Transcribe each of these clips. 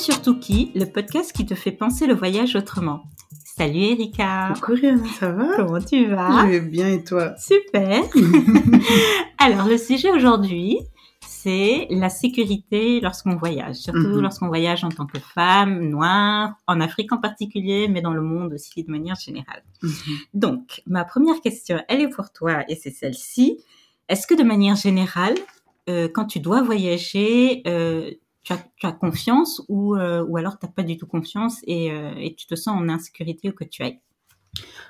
surtout qui, le podcast qui te fait penser le voyage autrement. Salut Erika. Coucou Rihanna, ça va? Comment tu vas? Je vais bien et toi? Super. Alors le sujet aujourd'hui, c'est la sécurité lorsqu'on voyage, surtout Mhm. lorsqu'on voyage en tant que femme noire, en Afrique en particulier, mais dans le monde aussi de manière générale. Mhm. Donc, ma première question, elle est pour toi et c'est celle-ci. Est-ce que de manière générale, euh, quand tu dois voyager, euh, tu, as, tu as confiance ou, euh, ou alors tu n'as pas du tout confiance et, euh, et tu te sens en insécurité où que tu ailles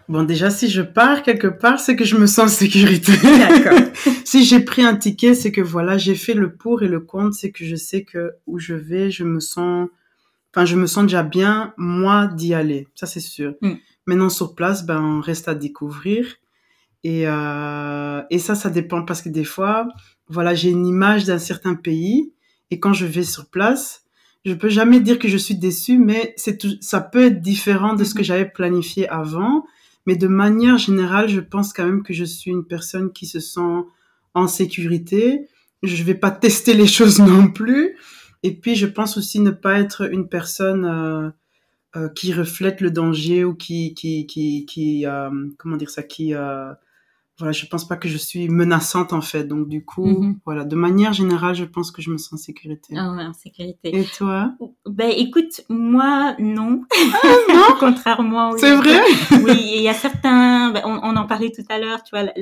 Bon, déjà, si je pars quelque part, c'est que je me sens en sécurité. D'accord. si j'ai pris un ticket, c'est que voilà, j'ai fait le pour et le contre, c'est que je sais que où je vais, je me sens, enfin, je me sens déjà bien, moi, d'y aller. Ça, c'est sûr. Mm. Maintenant, sur place, ben, on reste à découvrir. Et, euh, et ça, ça dépend parce que des fois, voilà, j'ai une image d'un certain pays et quand je vais sur place, je peux jamais dire que je suis déçue, mais c'est tout, ça peut être différent de ce que Mhm. j'avais planifié avant. Mais de manière générale, je pense quand même que je suis une personne qui se sent en sécurité. Je vais pas tester les choses non plus. Et puis, je pense aussi ne pas être une personne euh, euh, qui reflète le danger ou qui, qui, qui, qui euh, comment dire ça, qui, euh, voilà, je pense pas que je suis menaçante en fait. Donc du coup, Mhm. voilà, de manière générale, je pense que je me sens en sécurité. Ah ouais, en sécurité. Et toi? Ben écoute, moi non. Contrairement. oui. C'est vrai? Oui, il y a certains. Ben, on, on en parlait tout à l'heure. Tu vois la,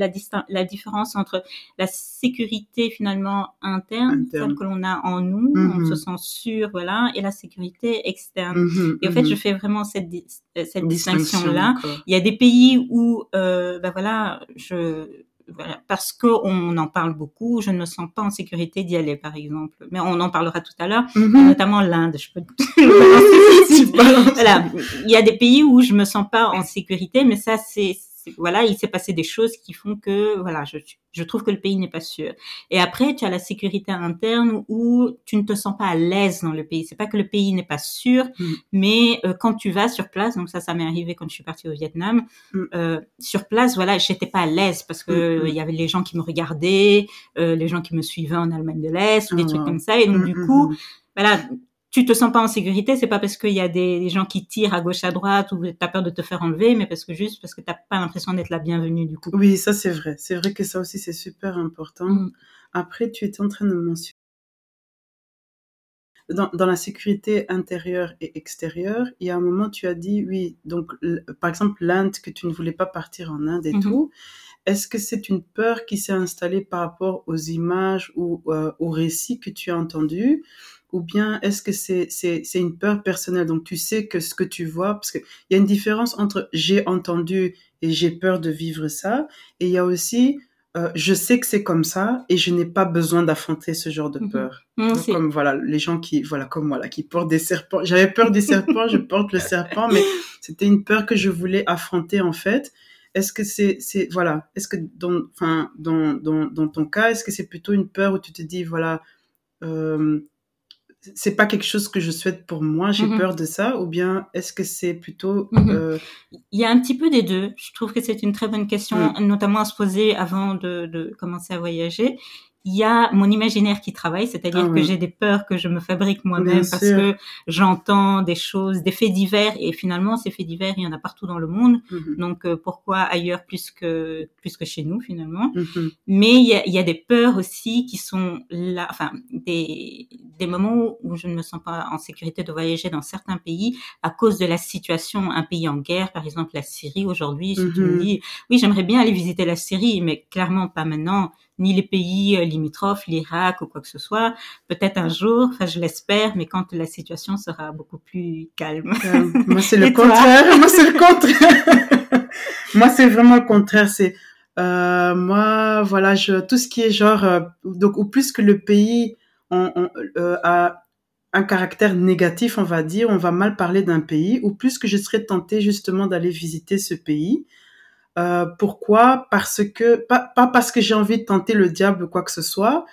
la, différence entre la sécurité finalement interne, Interne. celle que l'on a en nous, on Mhm. se sent sûr, voilà, et la sécurité externe. Mhm, Et en fait, mhm. je fais vraiment cette di- euh, cette distinction là. d'accord. Il y a des pays où, euh, ben voilà, je, voilà, parce que on en parle beaucoup, je ne me sens pas en sécurité d'y aller, par exemple. Mais on en parlera tout à l'heure, notamment l'Inde. Je peux voilà, il y a des pays où je me sens pas en sécurité, mais ça c'est- voilà, il s'est passé des choses qui font que voilà, je je trouve que le pays n'est pas sûr. Et après, tu as la sécurité interne où tu ne te sens pas à l'aise dans le pays. C'est pas que le pays n'est pas sûr, Mm. mais euh, quand tu vas sur place, donc ça, ça m'est arrivé quand je suis partie au Vietnam, Mm. euh, sur place, voilà, j'étais pas à l'aise parce que Mm, mm. il y avait les gens qui me regardaient, euh, les gens qui me suivaient en Allemagne de l'Est, ou des Ah, trucs comme ça, et donc du coup, voilà, tu te sens pas en sécurité, c'est pas parce qu'il y a des, des gens qui tirent à gauche à droite ou t'as peur de te faire enlever, mais parce que juste parce que t'as pas l'impression d'être la bienvenue du coup. Oui, ça c'est vrai. C'est vrai que ça aussi c'est super important. Mm. Après, tu étais en train de mentionner dans, dans la sécurité intérieure et extérieure, il y a un moment tu as dit oui, donc par exemple l'Inde que tu ne voulais pas partir en Inde et Mhm. tout. Est-ce que c'est une peur qui s'est installée par rapport aux images ou euh, aux récits que tu as entendus? Ou bien est-ce que c'est c'est c'est une peur personnelle? Donc tu sais que ce que tu vois parce que il y a une différence entre j'ai entendu et j'ai peur de vivre ça. Et il y a aussi euh, je sais que c'est comme ça et je n'ai pas besoin d'affronter ce genre de Mhm. peur. Mm, donc, comme voilà les gens qui voilà comme moi là qui portent des serpents j'avais peur des serpents je porte le serpent mais c'était une peur que je voulais affronter en fait. Est-ce que c'est c'est voilà est-ce que dans enfin dans, dans dans ton cas est-ce que c'est plutôt une peur où tu te dis voilà euh, c'est pas quelque chose que je souhaite pour moi j'ai Mhm. peur de ça ou bien est-ce que c'est plutôt Mhm. euh, Il y a un petit peu des deux. Je trouve que c'est une très bonne question, notamment à se poser avant de, de commencer à voyager. Il y a mon imaginaire qui travaille, c'est-à-dire Ah que j'ai des peurs que je me fabrique moi-même parce sûr. que j'entends des choses, des faits divers, et finalement ces faits divers, il y en a partout dans le monde. mhm, Donc euh, pourquoi ailleurs plus que plus que chez nous finalement? Mhm, Mais il y a, il y a des peurs aussi qui sont là, enfin des des moments où je ne me sens pas en sécurité de voyager dans certains pays à cause de la situation, un pays en guerre, par exemple la Syrie aujourd'hui. Si tu me Mhm. dis, oui, j'aimerais bien aller visiter la Syrie, mais clairement pas maintenant, ni les pays euh, limitrophes, l'Irak ou quoi que ce soit. Peut-être un jour, enfin je l'espère, mais quand la situation sera beaucoup plus calme. Euh, moi, c'est le contraire. Moi, c'est le contraire. moi, c'est vraiment le contraire. C'est euh, moi, voilà, je tout ce qui est genre euh, donc ou plus que le pays on, on, a un caractère négatif, on va dire, on va mal parler d'un pays, ou plus que je serais tentée justement d'aller visiter ce pays. Euh, pourquoi? Parce que pas, pas parce que j'ai envie de tenter le diable ou quoi que ce soit,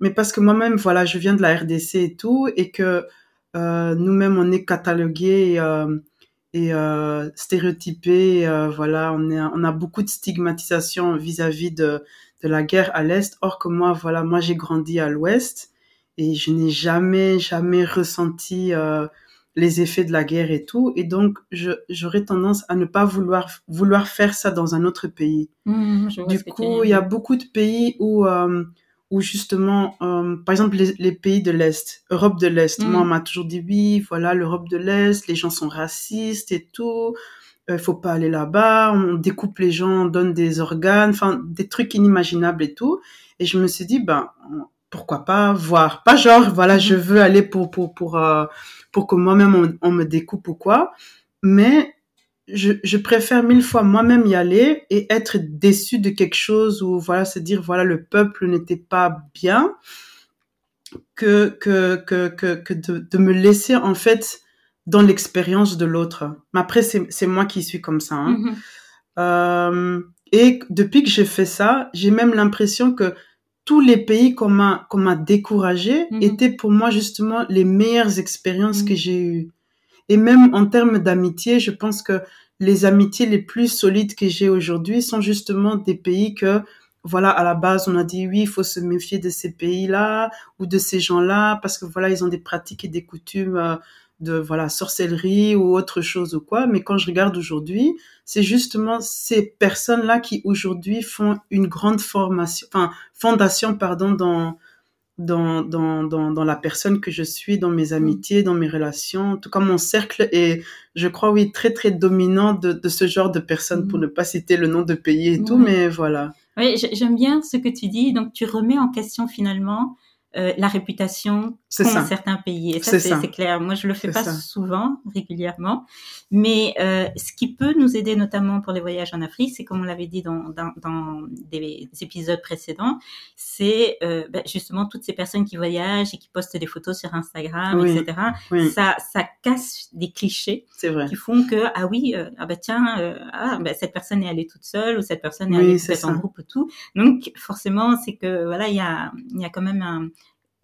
mais parce que moi-même, voilà, je viens de la RDC et tout, et que euh, nous-mêmes on est catalogués et, euh, euh, stéréotypés. voilà, on, est, on a beaucoup de stigmatisation vis-à-vis de, de la guerre à l'est. Or que moi, voilà, moi j'ai grandi à l'ouest et je n'ai jamais, jamais ressenti les effets de la guerre et tout. Et donc, j'aurais tendance à ne pas vouloir, vouloir faire ça dans un autre pays. Mmh, du coup, il y a beaucoup de pays où, euh, où justement, euh, par exemple, les, pays de l'Est, Europe de l'Est, moi, on m'a toujours dit, oui, voilà, l'Europe de l'Est, les gens sont racistes et tout. Il faut pas aller là-bas, on découpe les gens, on donne des organes, enfin, des trucs inimaginables et tout. Et je me suis dit, ben, pourquoi pas voir. Pas genre, voilà, je veux aller pour, pour, pour, euh, pour que moi-même on, me découpe ou quoi. Mais je, je préfère mille fois moi-même y aller et être déçu de quelque chose ou voilà, se dire, voilà, le peuple n'était pas bien que, que, que, que, que de, de me laisser en fait dans l'expérience de l'autre. Mais après, c'est moi qui suis comme ça. Hein. Mhm. Euh, et depuis que j'ai fait ça, j'ai même l'impression que tous les pays qu'on m'a qu'on m'a découragé mhm. étaient pour moi justement les meilleures expériences que mhm. j'ai eues. Et même en termes d'amitié, je pense que les amitiés les plus solides que j'ai aujourd'hui sont justement des pays que voilà à la base on a dit oui il faut se méfier de ces pays-là ou de ces gens-là parce que voilà ils ont des pratiques et des coutumes euh, de voilà sorcellerie ou autre chose ou quoi. Mais quand je regarde aujourd'hui, c'est justement ces personnes-là qui aujourd'hui font une grande formation, enfin fondation pardon dans dans, dans, dans, dans la personne que je suis, dans mes amitiés, dans mes relations. En tout cas, mon cercle est, je crois, oui, très, très dominant de, de ce genre de personnes, pour ne pas citer le nom de pays et tout, mais voilà. Oui, j'aime bien ce que tu dis. Donc, tu remets en question finalement euh, la réputation qu'ont certains pays. Et ça, c'est clair. Moi, je le fais pas souvent, régulièrement. Mais euh, ce qui peut nous aider, notamment pour les voyages en Afrique, c'est comme on l'avait dit dans, dans, dans, des épisodes précédents, c'est euh, ben, justement toutes ces personnes qui voyagent et qui postent des photos sur Instagram, etc. Ça, ça casse des clichés vrai. qui font que ah oui, euh, ah bah tiens, euh, ah bah cette personne est allée toute seule ou cette personne est allée peut-être en groupe ou tout. Donc forcément, c'est que voilà, il y a, il y a quand même un,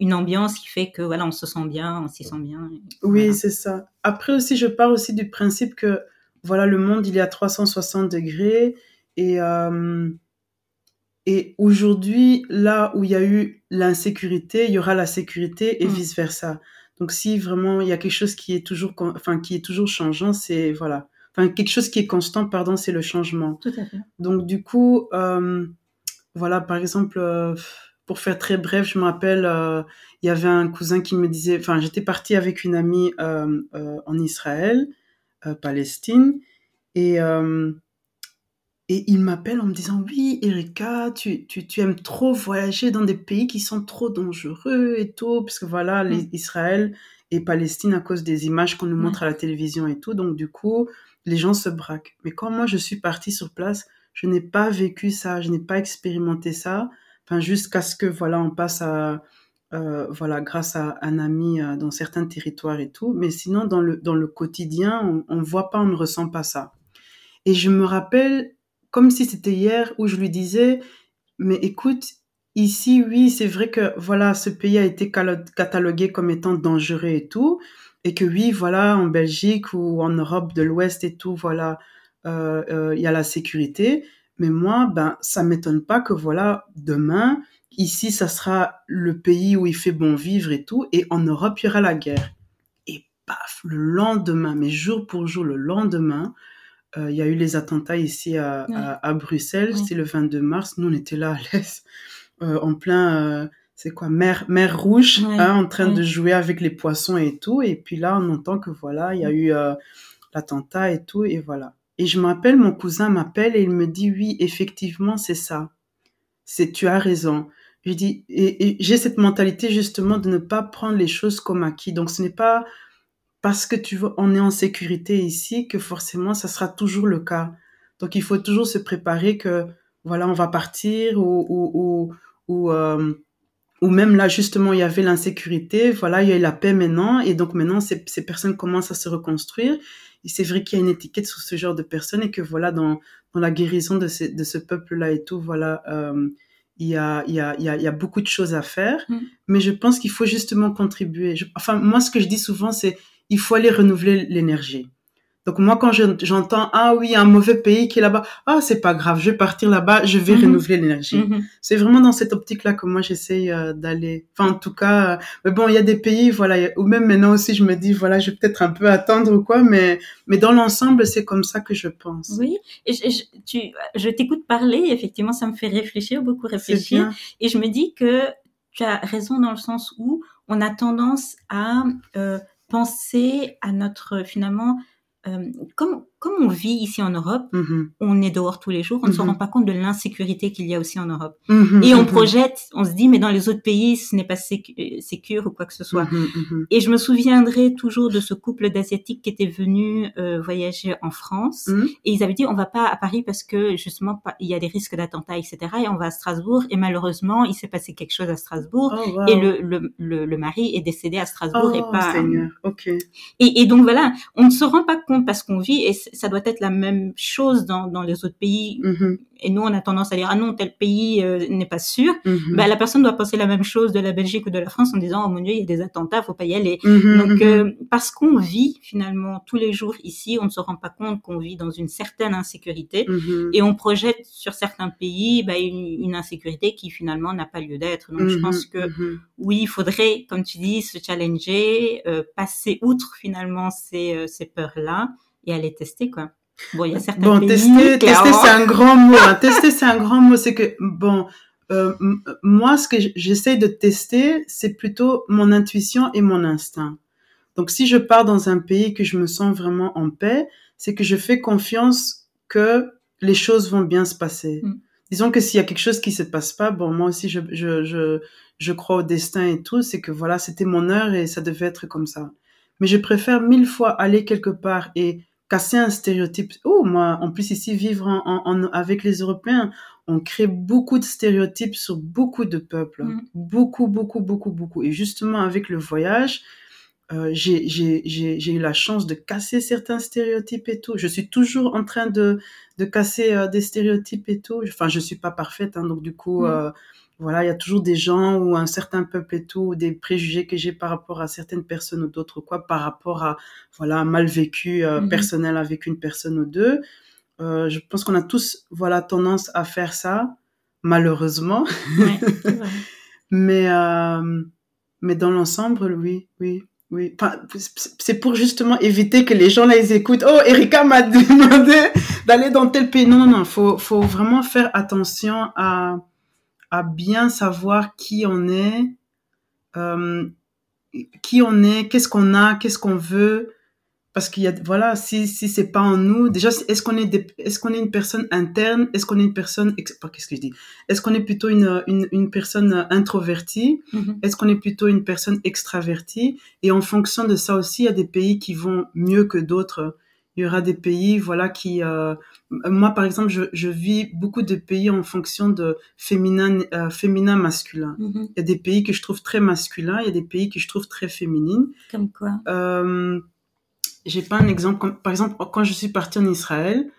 une ambiance qui fait que voilà, on se sent bien, on s'y sent bien. Oui, c'est ça. Après aussi, je pars aussi du principe que voilà, le monde il est à 360 degrés et euh, et aujourd'hui, là où il y a eu l'insécurité, il y aura la sécurité et mm. vice versa. Donc si vraiment il y a quelque chose qui est toujours, enfin qui est toujours changeant, c'est voilà, enfin quelque chose qui est constant, pardon, c'est le changement. Tout à fait. Donc du coup, euh, voilà, par exemple. Euh, pour faire très bref, je me rappelle, euh, il y avait un cousin qui me disait, enfin, j'étais partie avec une amie euh, euh, en Israël, Palestine, et et il m'appelle en me disant oui, Erika, tu, tu, tu, aimes trop voyager dans des pays qui sont trop dangereux et tout, parce que voilà, les, mm. Israël et Palestine à cause des images qu'on nous montre à la télévision et tout, donc du coup, les gens se braquent. Mais quand moi je suis partie sur place, je n'ai pas vécu ça, je n'ai pas expérimenté ça jusqu'à ce que voilà on passe à euh, voilà grâce à un ami euh, dans certains territoires et tout. Mais sinon dans le dans le quotidien on, on voit pas on ne ressent pas ça. Et je me rappelle comme si c'était hier où je lui disais mais écoute ici oui c'est vrai que voilà ce pays a été catalogué comme étant dangereux et tout et que oui voilà en Belgique ou en Europe de l'Ouest et tout voilà euh, il y a la sécurité mais moi, ben, ça m'étonne pas que voilà, demain, ici, ça sera le pays où il fait bon vivre et tout, et en Europe, il y aura la guerre. Et paf, le lendemain, mais jour pour jour, le lendemain, euh, il y a eu les attentats ici à, à, Bruxelles, c'était le 22 mars, nous on était là à l'aise, euh, en plein, euh, c'est quoi, mer, mer rouge, hein, en train de jouer avec les poissons et tout, et puis là on entend que voilà, il y a eu l'attentat et tout, et voilà. Et je m'appelle, mon cousin m'appelle et il me dit oui, effectivement, c'est ça. C'est, tu as raison. Je dis, et, j'ai cette mentalité justement de ne pas prendre les choses comme acquis. Donc ce n'est pas parce que tu vois, on est en sécurité ici que forcément ça sera toujours le cas. Donc il faut toujours se préparer que voilà, on va partir ou ou ou, euh, ou même là justement il y avait l'insécurité, voilà, il y a eu la paix maintenant et donc maintenant ces, ces personnes commencent à se reconstruire et c'est vrai qu'il y a une étiquette sur ce genre de personnes et que voilà, dans, dans la guérison de ce, de ce peuple-là et tout, voilà, euh, il, y a, il, y a, il, y a, il y a beaucoup de choses à faire. Mm. Mais je pense qu'il faut justement contribuer. enfin, moi, ce que je dis souvent, c'est il faut aller renouveler l'énergie. Donc moi, quand j'entends ah oui, un mauvais pays qui est là-bas, ah c'est pas grave, je vais partir là-bas, je vais mhm. renouveler l'énergie. Mhm. C'est vraiment dans cette optique-là que moi j'essaye euh, d'aller. Enfin en tout cas, euh, mais bon, il y a des pays, voilà, ou même maintenant aussi, je me dis voilà, je vais peut-être un peu attendre ou quoi, mais mais dans l'ensemble, c'est comme ça que je pense. Oui, et je, je, tu, je t'écoute parler, effectivement, ça me fait réfléchir, beaucoup réfléchir, et je me dis que tu as raison dans le sens où on a tendance à euh, penser à notre finalement euh, comme, on vit ici en Europe, mm-hmm. on est dehors tous les jours, on ne se mm-hmm. rend pas compte de l'insécurité qu'il y a aussi en Europe. Mm-hmm. Et on projette, on se dit, mais dans les autres pays, ce n'est pas sécure ou quoi que ce soit. Et je me souviendrai toujours de ce couple d'Asiatiques qui était venu euh, voyager en France. Et ils avaient dit, on va pas à Paris parce que justement, il y a des risques d'attentats, etc. Et on va à Strasbourg. Et malheureusement, il s'est passé quelque chose à Strasbourg. Oh, et le, le, le, mari est décédé à Strasbourg et oh, pas... Seigneur. ok Et, et donc voilà, on ne se rend pas compte parce qu'on vit, et ça doit être la même chose dans, dans les autres pays. Mm-hmm. Et nous, on a tendance à dire, ah non, tel pays euh, n'est pas sûr. Mm-hmm. Ben, la personne doit penser la même chose de la Belgique ou de la France en disant, oh mon Dieu, il y a des attentats, faut pas y aller. Mm-hmm, Donc, euh, parce qu'on vit finalement tous les jours ici, on ne se rend pas compte qu'on vit dans une certaine insécurité et on projette sur certains pays ben, une, une, insécurité qui finalement n'a pas lieu d'être. Donc, je pense que oui, il faudrait, comme tu dis, se challenger, euh, passer outre finalement ces, ces peurs-là et aller tester quoi. Bon, il y a certains bon, tester, tester c'est un grand mot. Hein. tester c'est un grand mot. C'est que bon, euh, moi ce que j'essaye de tester, c'est plutôt mon intuition et mon instinct. Donc si je pars dans un pays que je me sens vraiment en paix, c'est que je fais confiance que les choses vont bien se passer. Mm. Disons que s'il y a quelque chose qui se passe pas, bon moi aussi je je je, je crois au destin et tout, c'est que voilà c'était mon heure et ça devait être comme ça. Mais je préfère mille fois aller quelque part et casser un stéréotype. Oh, moi, en plus ici, vivre en, avec les Européens, on crée beaucoup de stéréotypes sur beaucoup de peuples. Mm. Beaucoup, beaucoup, beaucoup, beaucoup. Et justement, avec le voyage, euh, j'ai eu la chance de casser certains stéréotypes et tout. Je suis toujours en train de, de casser euh, des stéréotypes et tout. Enfin, je suis pas parfaite, hein, donc du coup, mm. euh, voilà, il y a toujours des gens ou un certain peuple et tout, ou des préjugés que j'ai par rapport à certaines personnes ou d'autres quoi, par rapport à voilà un mal vécu euh, mhm. personnel avec une personne ou deux. Euh, je pense qu'on a tous voilà tendance à faire ça, malheureusement. mais euh, mais dans l'ensemble, oui, oui. Oui, c'est pour justement éviter que les gens là ils écoutent. Oh, Erika m'a demandé d'aller dans tel pays. Non, non, non. Faut, faut vraiment faire attention à à bien savoir qui on est, euh, qui on est, qu'est-ce qu'on a, qu'est-ce qu'on veut, parce qu'il y a voilà, si si c'est pas en nous, déjà est-ce qu'on est est-ce qu'on est une personne interne, est-ce qu'on est une personne qu'est-ce que je dis, est-ce qu'on est plutôt une, une, une personne introvertie, mm-hmm. est-ce qu'on est plutôt une personne extravertie, et en fonction de ça aussi, il y a des pays qui vont mieux que d'autres il y aura des pays voilà qui euh, moi par exemple je, je, vis beaucoup de pays en fonction de féminin euh, féminin masculin. Mm-hmm. il y a des pays que je trouve très masculins il y a des pays que je trouve très féminines. Comme quoi euh, j'ai pas un exemple par exemple quand je suis partie en Israël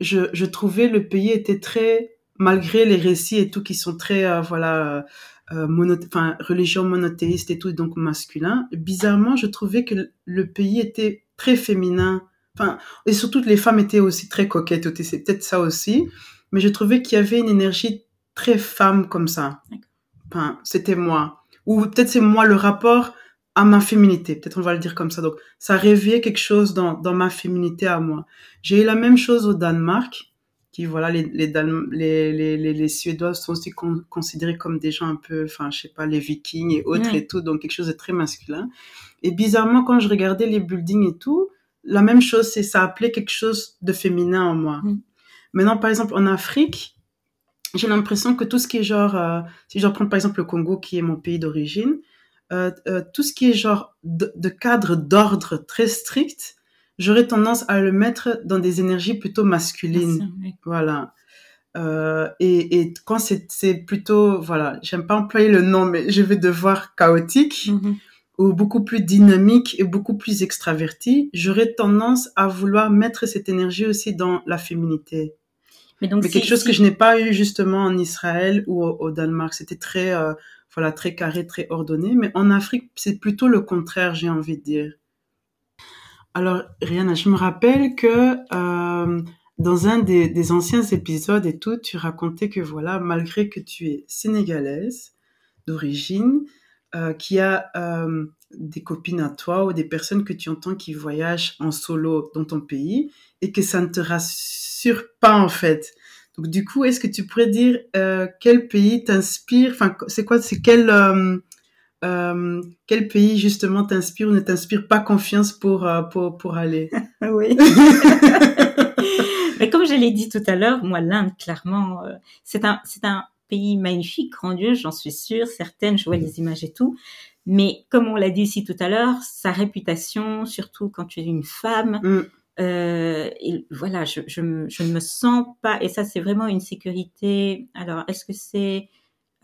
je, je trouvais le pays était très malgré les récits et tout qui sont très euh, voilà euh, mono, enfin religion monothéiste et tout donc masculin. Bizarrement je trouvais que le pays était très féminin Enfin, et surtout les femmes étaient aussi très coquettes, c'est peut-être ça aussi. Mais je trouvais qu'il y avait une énergie très femme comme ça. Enfin, c'était moi. Ou peut-être c'est moi le rapport à ma féminité. Peut-être on va le dire comme ça. Donc, ça réveillait quelque chose dans, dans ma féminité à moi. J'ai eu la même chose au Danemark, qui, voilà, les, les, les, les, les Suédois sont aussi considérés comme des gens un peu, enfin, je sais pas, les Vikings et autres et tout. Donc, quelque chose de très masculin. Et bizarrement, quand je regardais les buildings et tout, la même chose, c'est ça appelait quelque chose de féminin en moi. Mm. Maintenant, par exemple, en Afrique, j'ai l'impression que tout ce qui est genre, euh, si je reprends par exemple le Congo, qui est mon pays d'origine, euh, euh, tout ce qui est genre de, cadre d'ordre très strict, j'aurais tendance à le mettre dans des énergies plutôt masculines. Voilà. Et, et, quand c'est plutôt, voilà, j'aime pas employer le nom, mais je vais devoir chaotique. Mm-hmm ou beaucoup plus dynamique et beaucoup plus extraverti, j'aurais tendance à vouloir mettre cette énergie aussi dans la féminité. Mais donc, quelque chose que je n'ai pas eu justement en Israël ou au, Danemark. C'était très, euh, voilà, très carré, très ordonné. Mais en Afrique, c'est plutôt le contraire, j'ai envie de dire. Alors, Rihanna, je me rappelle que euh, dans un des, des anciens épisodes et tout, tu racontais que voilà, malgré que tu es sénégalaise d'origine, euh, qui a euh, des copines à toi ou des personnes que tu entends qui voyagent en solo dans ton pays et que ça ne te rassure pas en fait. Donc du coup, est-ce que tu pourrais dire euh, quel pays t'inspire Enfin, c'est quoi C'est quel euh, euh, quel pays justement t'inspire ou ne t'inspire pas confiance pour euh, pour pour aller? Oui. Mais comme je l'ai dit tout à l'heure, moi l'Inde clairement euh, c'est un c'est un pays magnifique, grandiose, j'en suis sûre, certaines, je vois les images et tout. Mais comme on l'a dit ici tout à l'heure, sa réputation, surtout quand tu es une femme, Mm. euh, et voilà, je, je, je ne me sens pas, et ça c'est vraiment une sécurité. Alors, est-ce que c'est,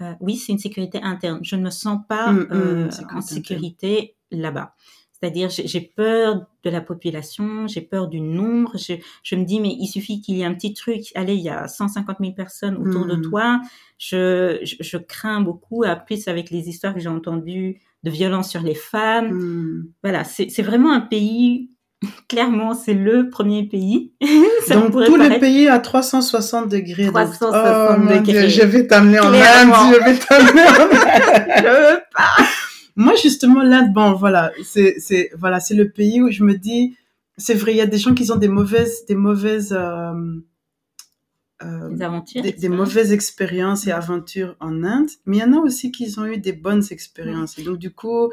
euh, oui, c'est une sécurité interne. Je ne me sens pas Mm, mm, euh, en sécurité là-bas. C'est-à-dire, j'ai peur de la population, j'ai peur du nombre. Je, je me dis, mais il suffit qu'il y ait un petit truc. Allez, il y a 150 000 personnes autour de Mm. toi. Je, je, je crains beaucoup. En plus, avec les histoires que j'ai entendues de violence sur les femmes. Mm. Voilà, c'est vraiment un pays. Clairement, c'est le premier pays. Ça Donc tout le paraître- pays à 360 degrés. donc- 360 oh, degrés. Dieu, je vais t'amener en. Inde. Je vais t'amener en Inde. Je veux pas. Moi, justement, l'Inde, bon, voilà, c'est, c'est, voilà, c'est le pays où je me dis, c'est vrai, il y a des gens qui ont des mauvaises, des mauvaises, euh, euh, Des aventures. des, des etc. mauvaises expériences et aventures en Inde, mais il y en a aussi qui ont eu des bonnes expériences. Et donc, du coup,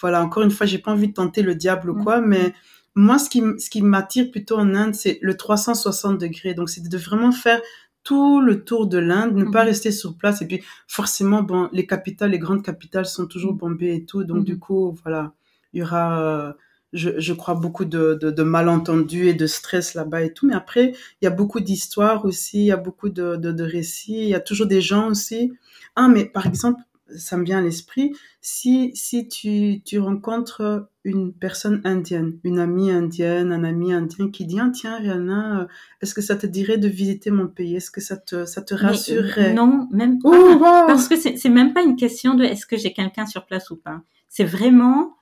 voilà, encore une fois, j'ai pas envie de tenter le diable ou quoi, mais moi, ce qui, ce qui m'attire plutôt en Inde, c'est le 360 degrés. Donc, c'est de vraiment faire tout le tour de l'Inde, ne pas Mhm. rester sur place. Et puis, forcément, bon, les capitales, les grandes capitales sont toujours Mhm. bombées et tout. Donc, Mhm. du coup, voilà, il y aura, euh, je, je crois, beaucoup de, de, de malentendus et de stress là-bas et tout. Mais après, il y a beaucoup d'histoires aussi, il y a beaucoup de, de, de récits, il y a toujours des gens aussi. Ah, mais par exemple, ça me vient à l'esprit, si, si tu, tu rencontres une personne indienne, une amie indienne, un ami indien qui dit, ah, tiens, Rihanna, euh, est-ce que ça te dirait de visiter mon pays? Est-ce que ça te, ça te Mais, rassurerait? Non, même pas. Oh, wow! Parce que c'est c'est même pas une question de est-ce que j'ai quelqu'un sur place ou pas. C'est vraiment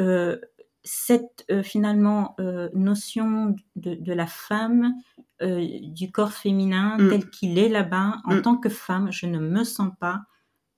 euh, cette euh, finalement euh, notion de, de la femme, euh, du corps féminin Mm. tel qu'il est là-bas. En Mm. tant que femme, je ne me sens pas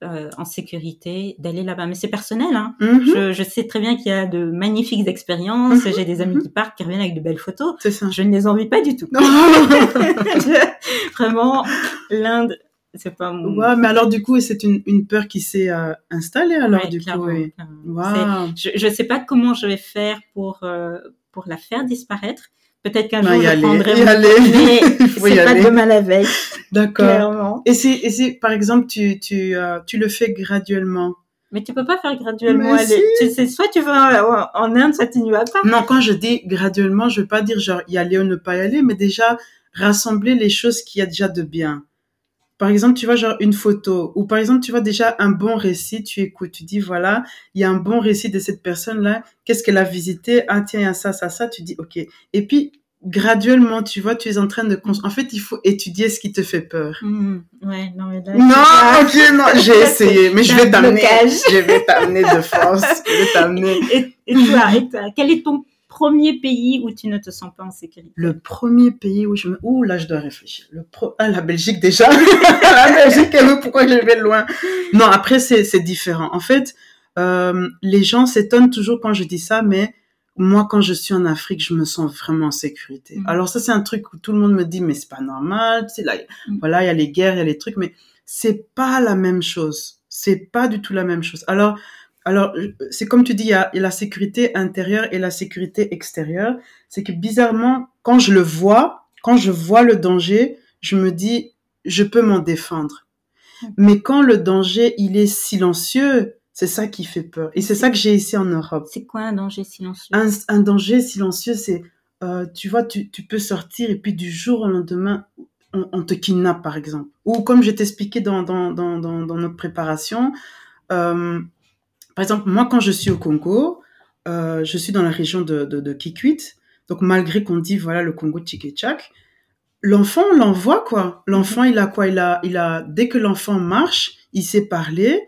euh, en sécurité d'aller là-bas. Mais c'est personnel. Hein. Mhm, Je, je sais très bien qu'il y a de magnifiques expériences. Mhm, J'ai des amis mhm. qui partent, qui reviennent avec de belles photos. C'est ça. Je ne les envie pas du tout. Non. Je- Vraiment, l'Inde, c'est pas mon. Ouais, mais alors du coup, c'est une, une peur qui s'est euh, installée alors Ouais, du coup. Oui. Wow. Je ne sais pas comment je vais faire pour, euh, pour la faire disparaître. Peut-être qu'un jour y je aller, prendrai y mon aller. mais Il faut y c'est pas aller. demain la veille, D'accord. clairement. Et si, et si, par exemple, tu, tu, euh, tu le fais graduellement Mais tu peux pas faire graduellement aller. Tu sais, soit tu vas en, en Inde, soit tu n'y vas pas. Non, quand je dis graduellement, je veux pas dire genre y aller ou ne pas y aller, mais déjà rassembler les choses qu'il y a déjà de bien. Par exemple, tu vois genre une photo, ou par exemple, tu vois déjà un bon récit, tu écoutes, tu dis voilà, il y a un bon récit de cette personne-là, qu'est-ce qu'elle a visité, ah tiens, il y a ça, ça, ça, tu dis ok. Et puis, graduellement, tu vois, tu es en train de... En fait, il faut étudier ce qui te fait peur. Mhm. Ouais, non, mais là, Non, ok, non, j'ai essayé, mais je vais t'amener, je vais t'amener de force, je vais t'amener. Et, et toi, et toi, quel est ton premier pays où tu ne te sens pas en sécurité Le premier pays où je me... Ouh, là, je dois réfléchir. Le pro... Ah, la Belgique, déjà. la Belgique, elle veut pourquoi je vais loin? Non, après, c'est, c'est différent. En fait, euh, les gens s'étonnent toujours quand je dis ça, mais moi, quand je suis en Afrique, je me sens vraiment en sécurité. Mhm. Alors ça, c'est un truc où tout le monde me dit, mais c'est pas normal. Tu sais, là, Mhm. voilà, il y a les guerres, il y a les trucs, mais c'est pas la même chose. C'est pas du tout la même chose. Alors, alors, c'est comme tu dis, il y a la sécurité intérieure et la sécurité extérieure. C'est que bizarrement, quand je le vois, quand je vois le danger, je me dis, je peux m'en défendre. Mais quand le danger, il est silencieux, c'est ça qui fait peur. Et c'est ça que j'ai ici en Europe. C'est quoi un danger silencieux? Un, un danger silencieux, c'est, euh, tu vois, tu, tu peux sortir et puis du jour au lendemain, on, on te kidnappe, par exemple. Ou comme je t'expliquais dans, dans, dans, dans, dans notre préparation, euh, par exemple, moi, quand je suis au Congo, euh, je suis dans la région de, de, de Kikwit. Donc, malgré qu'on dit, voilà, le Congo Tchik-Tchak, l'enfant, on l'envoie, quoi. L'enfant, il a quoi? Il a, il a, dès que l'enfant marche, il sait parler.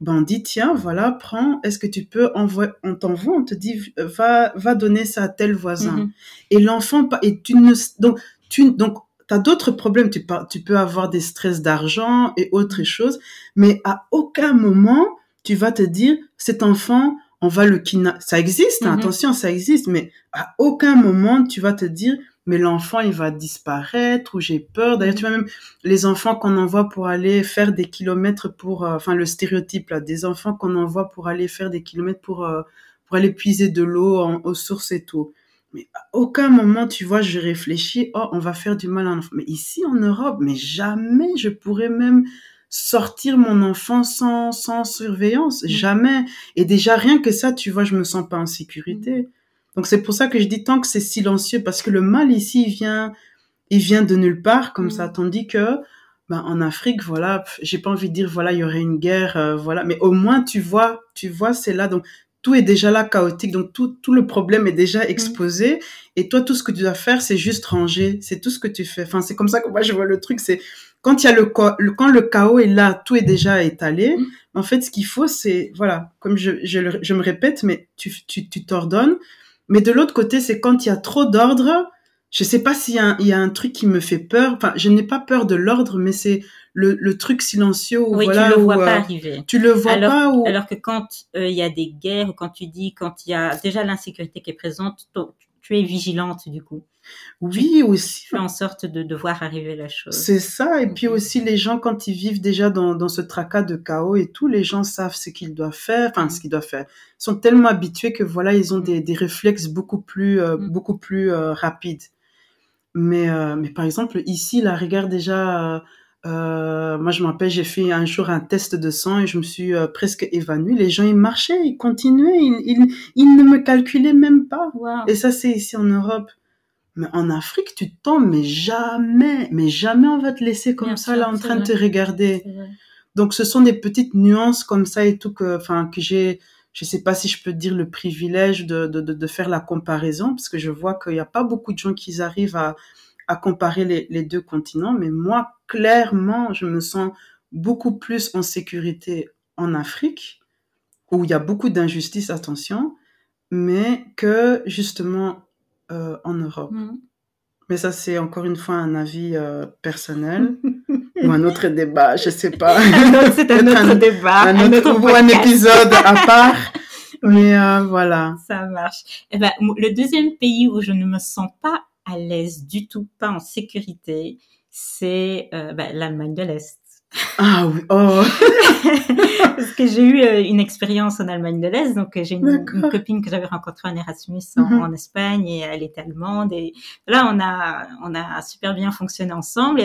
ben on dit tiens voilà prends est-ce que tu peux envoyer on t'envoie on te dit va va donner ça à tel voisin Mhm. et l'enfant et tu ne donc tu donc t'as d'autres problèmes tu tu peux avoir des stress d'argent et autres choses mais à aucun moment tu vas te dire cet enfant on va le kidnapper ça existe Mhm. attention ça existe mais à aucun moment tu vas te dire mais l'enfant il va disparaître ou j'ai peur. D'ailleurs tu vois même les enfants qu'on envoie pour aller faire des kilomètres pour euh, enfin le stéréotype là des enfants qu'on envoie pour aller faire des kilomètres pour euh, pour aller puiser de l'eau aux sources et tout. Mais à aucun moment tu vois je réfléchis oh on va faire du mal à un enfant mais ici en Europe mais jamais je pourrais même sortir mon enfant sans sans surveillance Mm. jamais. Et déjà rien que ça tu vois je me sens pas en sécurité. Donc c'est pour ça que je dis tant que c'est silencieux parce que le mal ici il vient il vient de nulle part comme Mm. ça tandis que ben, en Afrique voilà j'ai pas envie de dire voilà il y aurait une guerre euh, voilà. Mais au moins tu vois tu vois c'est là. Donc tout est déjà là chaotique donc tout tout le problème est déjà exposé. Et toi tout ce que tu dois faire c'est juste ranger. C'est tout ce que tu fais. Enfin c'est comme ça que moi je vois le truc c'est quand il y a le, quand le chaos est là tout est déjà étalé. En fait ce qu'il faut c'est voilà comme je je, je me répète mais tu tu tu t'ordonnes. Mais de l'autre côté c'est quand il y a trop d'ordre je sais pas s'il y, a un- il y a un truc qui me fait peur. Enfin, je n'ai pas peur de l'ordre, mais c'est le, le truc silencieux où Oui, voilà tu le où, vois euh, pas arriver. tu le vois Alors- pas ou Alors que quand euh, il y a des guerres, ou quand tu dis, quand il y a déjà l'insécurité qui est présente, tu es vigilante du coup. oui aussi. Tu fais en sorte de, de voir arriver la chose. C'est ça. Et puis aussi les gens quand ils vivent déjà dans, dans ce tracas de chaos et tout, les gens savent ce qu'ils doivent faire. Enfin, Mhm. ce qu'ils doivent faire. Ils sont tellement habitués que voilà, ils ont Mhm. des, des réflexes beaucoup plus euh, Mhm. beaucoup plus euh, rapides. Mais euh, mais par exemple ici, là, regarde déjà. Euh, moi, je me rappelle, j'ai fait un jour un test de sang et je me suis euh, presque évanouie. Les gens, ils marchaient, ils continuaient, ils, ils, ils ne me calculaient même pas. Wow. Et ça, c'est ici en Europe. Mais en Afrique, tu tombes, mais jamais, mais jamais on va te laisser comme Bien ça, sûr, là, en train de te regarder. Donc, ce sont des petites nuances comme ça et tout que, enfin, que j'ai, je sais pas si je peux dire le privilège de, de, de, de faire la comparaison, parce que je vois qu'il n'y a pas beaucoup de gens qui arrivent à, à comparer les, les deux continents, mais moi, clairement, je me sens beaucoup plus en sécurité en Afrique, où il y a beaucoup d'injustice, attention, mais que justement euh, en Europe. Mhm. Mais ça, c'est encore une fois un avis euh, personnel ou un autre débat, je sais pas. C'est un autre débat, un un autre ou un épisode à part. Mais euh, voilà. Ça marche. Eh ben, le deuxième pays où je ne me sens pas à l'aise du tout, pas en sécurité, c'est euh, ben, l'Allemagne de l'Est. Ah oui, oh. Parce que j'ai eu euh, une expérience en Allemagne de l'Est, donc euh, j'ai une, copine que j'avais rencontrée en Erasmus en, Mhm. en Espagne et elle était allemande et là on a on a super bien fonctionné ensemble et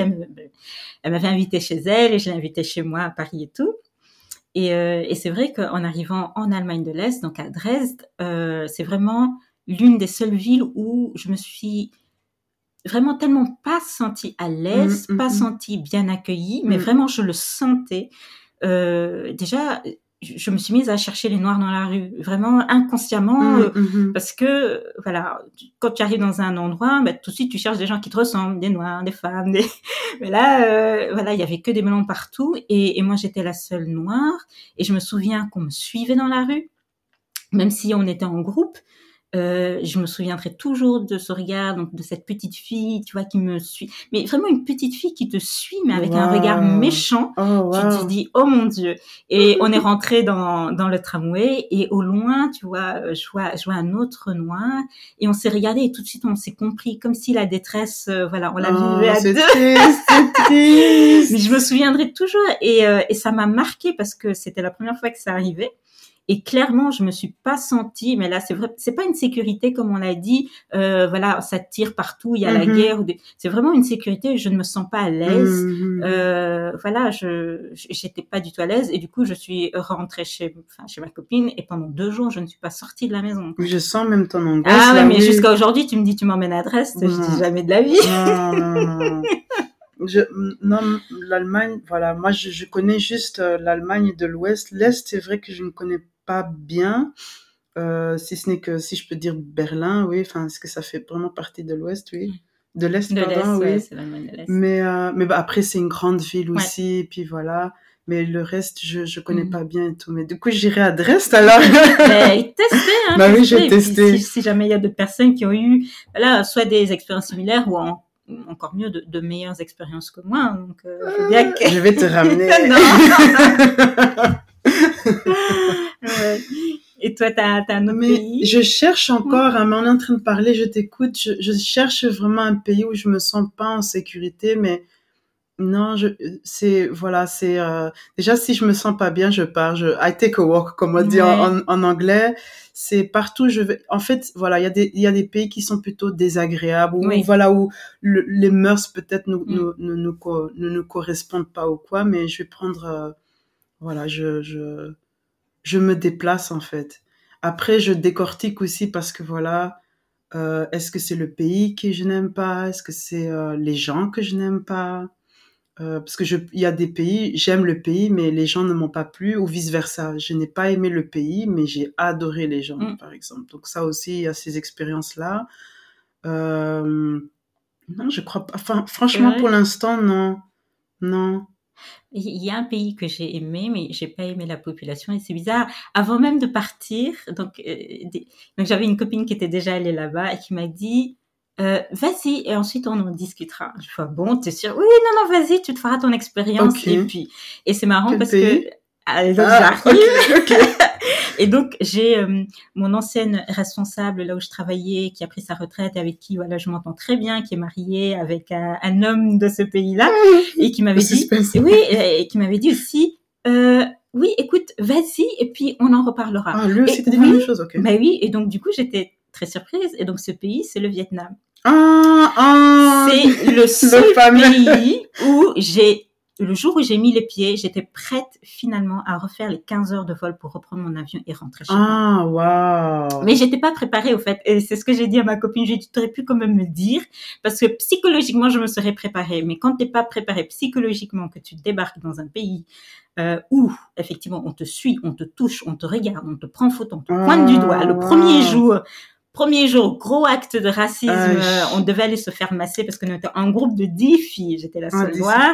elle, m'avait invitée chez elle et je l'ai invitée chez moi à Paris et tout. Et, euh, et c'est vrai qu'en arrivant en Allemagne de l'Est, donc à Dresde, c'est vraiment l'une des seules villes où je me suis vraiment tellement pas sentie à l'aise, Mhm, pas mhm. sentie bien accueillie, mais vraiment je le sentais. Euh, déjà, je me suis mise à chercher les noirs dans la rue, vraiment inconsciemment, euh, Mm, parce que voilà, quand tu arrives dans un endroit, bah, tout de suite tu cherches des gens qui te ressemblent, des noirs, des femmes, des... mais là, euh, voilà, il y avait que des blancs partout, et, et moi j'étais la seule noire, et je me souviens qu'on me suivait dans la rue, même si on était en groupe. Euh, je me souviendrai toujours de ce regard, donc de cette petite fille, tu vois, qui me suit. Mais vraiment une petite fille qui te suit, mais avec un regard méchant. Oh, Tu te dis, oh mon Dieu. Et on est rentré dans, dans le tramway et au loin, tu vois, euh, je vois, je vois un autre noir et on s'est regardé et tout de suite on s'est compris comme si la détresse, euh, voilà, on l'a Oh, vivue à deux. triste. Mais je me souviendrai toujours et, euh, et ça m'a marqué parce que c'était la première fois que ça arrivait. Et clairement, je me suis pas sentie, mais là, c'est vrai, c'est pas une sécurité comme on l'a dit. Euh, voilà, ça tire partout, il y a la Mhm. guerre. C'est vraiment une sécurité. Je ne me sens pas à l'aise. Mhm. Euh, voilà, je j'étais pas du tout à l'aise et du coup je suis rentrée chez enfin chez ma copine et pendant deux jours je ne suis pas sortie de la maison. Je sens même ton angoisse. Ah ouais, mais jusqu'à aujourd'hui tu me dis tu m'emmènes à Dresde, je dis jamais de la vie. Je, non, l'Allemagne, voilà, moi je, je connais juste euh, l'Allemagne de l'Ouest. L'Est, c'est vrai que je ne connais pas bien, euh, si ce n'est que, si je peux dire Berlin, oui, enfin, est-ce que ça fait vraiment partie de l'Ouest, oui. De l'Est, De l'Est, pardon, ouais, oui. c'est l'Allemagne de l'Est. Mais, euh, mais bah, après, c'est une grande ville aussi, et puis voilà. mais le reste, je je connais pas bien et tout. Mais du coup, j'irai à Dresde alors. Mais testez, hein, Bah oui, j'ai testé. Si, si jamais il y a d'autres personnes qui ont eu, voilà, soit des expériences similaires ou en- encore mieux, de, de meilleures expériences que moi. Donc, euh. Je vais te ramener. Ouais. Et toi, t'as as un autre Mais pays? je cherche encore, hein, mais on est en train de parler, je t'écoute, je, je cherche vraiment un pays où je me sens pas en sécurité, mais non, je, c'est, voilà, c'est, euh, déjà, si je me sens pas bien, je pars, je, I take a walk, comme on dit en, en, en anglais. C'est partout, je vais, en fait, voilà, il y a des, il y a des pays qui sont plutôt désagréables, où, Oui. voilà, où le- les mœurs peut-être nous, Mm. nous, nous, nous, ne nous correspondent pas ou quoi, mais je vais prendre, euh, voilà, je, je, je me déplace, en fait. Après, je décortique aussi parce que voilà, euh, est-ce que c'est le pays que je n'aime pas? Est-ce que c'est euh, les gens que je n'aime pas? Euh, Parce que il y a des pays, j'aime le pays, mais les gens ne m'ont pas plu, ou vice versa. Je n'ai pas aimé le pays, mais j'ai adoré les gens, Mm. par exemple. Donc ça aussi, il y a ces expériences-là. Euh, non, je crois pas. Enfin, franchement, pour l'instant, non, non. Il y a un pays que j'ai aimé, mais j'ai pas aimé la population et c'est bizarre. Avant même de partir, donc, euh, des- donc j'avais une copine qui était déjà allée là-bas et qui m'a dit euh, vas-y et ensuite on en discutera. Je fais bon, t'es sûr Oui, non, non, vas-y, tu te feras ton expérience et puis et c'est marrant Quel parce que donc Ah, j'arrive. Et donc, j'ai euh, mon ancienne responsable là où je travaillais, qui a pris sa retraite, avec qui voilà, je m'entends très bien, qui est mariée avec un, un homme de ce pays-là, et qui m'avait Le dit, oui, et qui m'avait dit aussi, euh, oui, écoute, vas-y, et puis on en reparlera. Ah, lui aussi, dit oui, la même chose, ok. Bah oui, et donc du coup, j'étais très surprise. Et donc, ce pays, c'est le Vietnam. Ah, ah. C'est le seul fameux. pays où j'ai, le jour où j'ai mis les pieds, j'étais prête finalement à refaire les 15 heures de vol pour reprendre mon avion et rentrer chez moi. Ah, waouh. Mais j'étais pas préparée au fait. Et c'est ce que j'ai dit à ma copine. J'ai dit, tu aurais pu quand même me dire. Parce que psychologiquement, je me serais préparée. Mais quand t'es pas préparée psychologiquement, que tu débarques dans un pays euh, où, effectivement, on te suit, on te touche, on te regarde, on te prend photo, on te pointe du doigt. Le Ah. premier jour, premier jour, gros acte de racisme. Euh, on devait aller se faire masser parce qu'on était en groupe de 10 filles. J'étais la Ah, seule noire.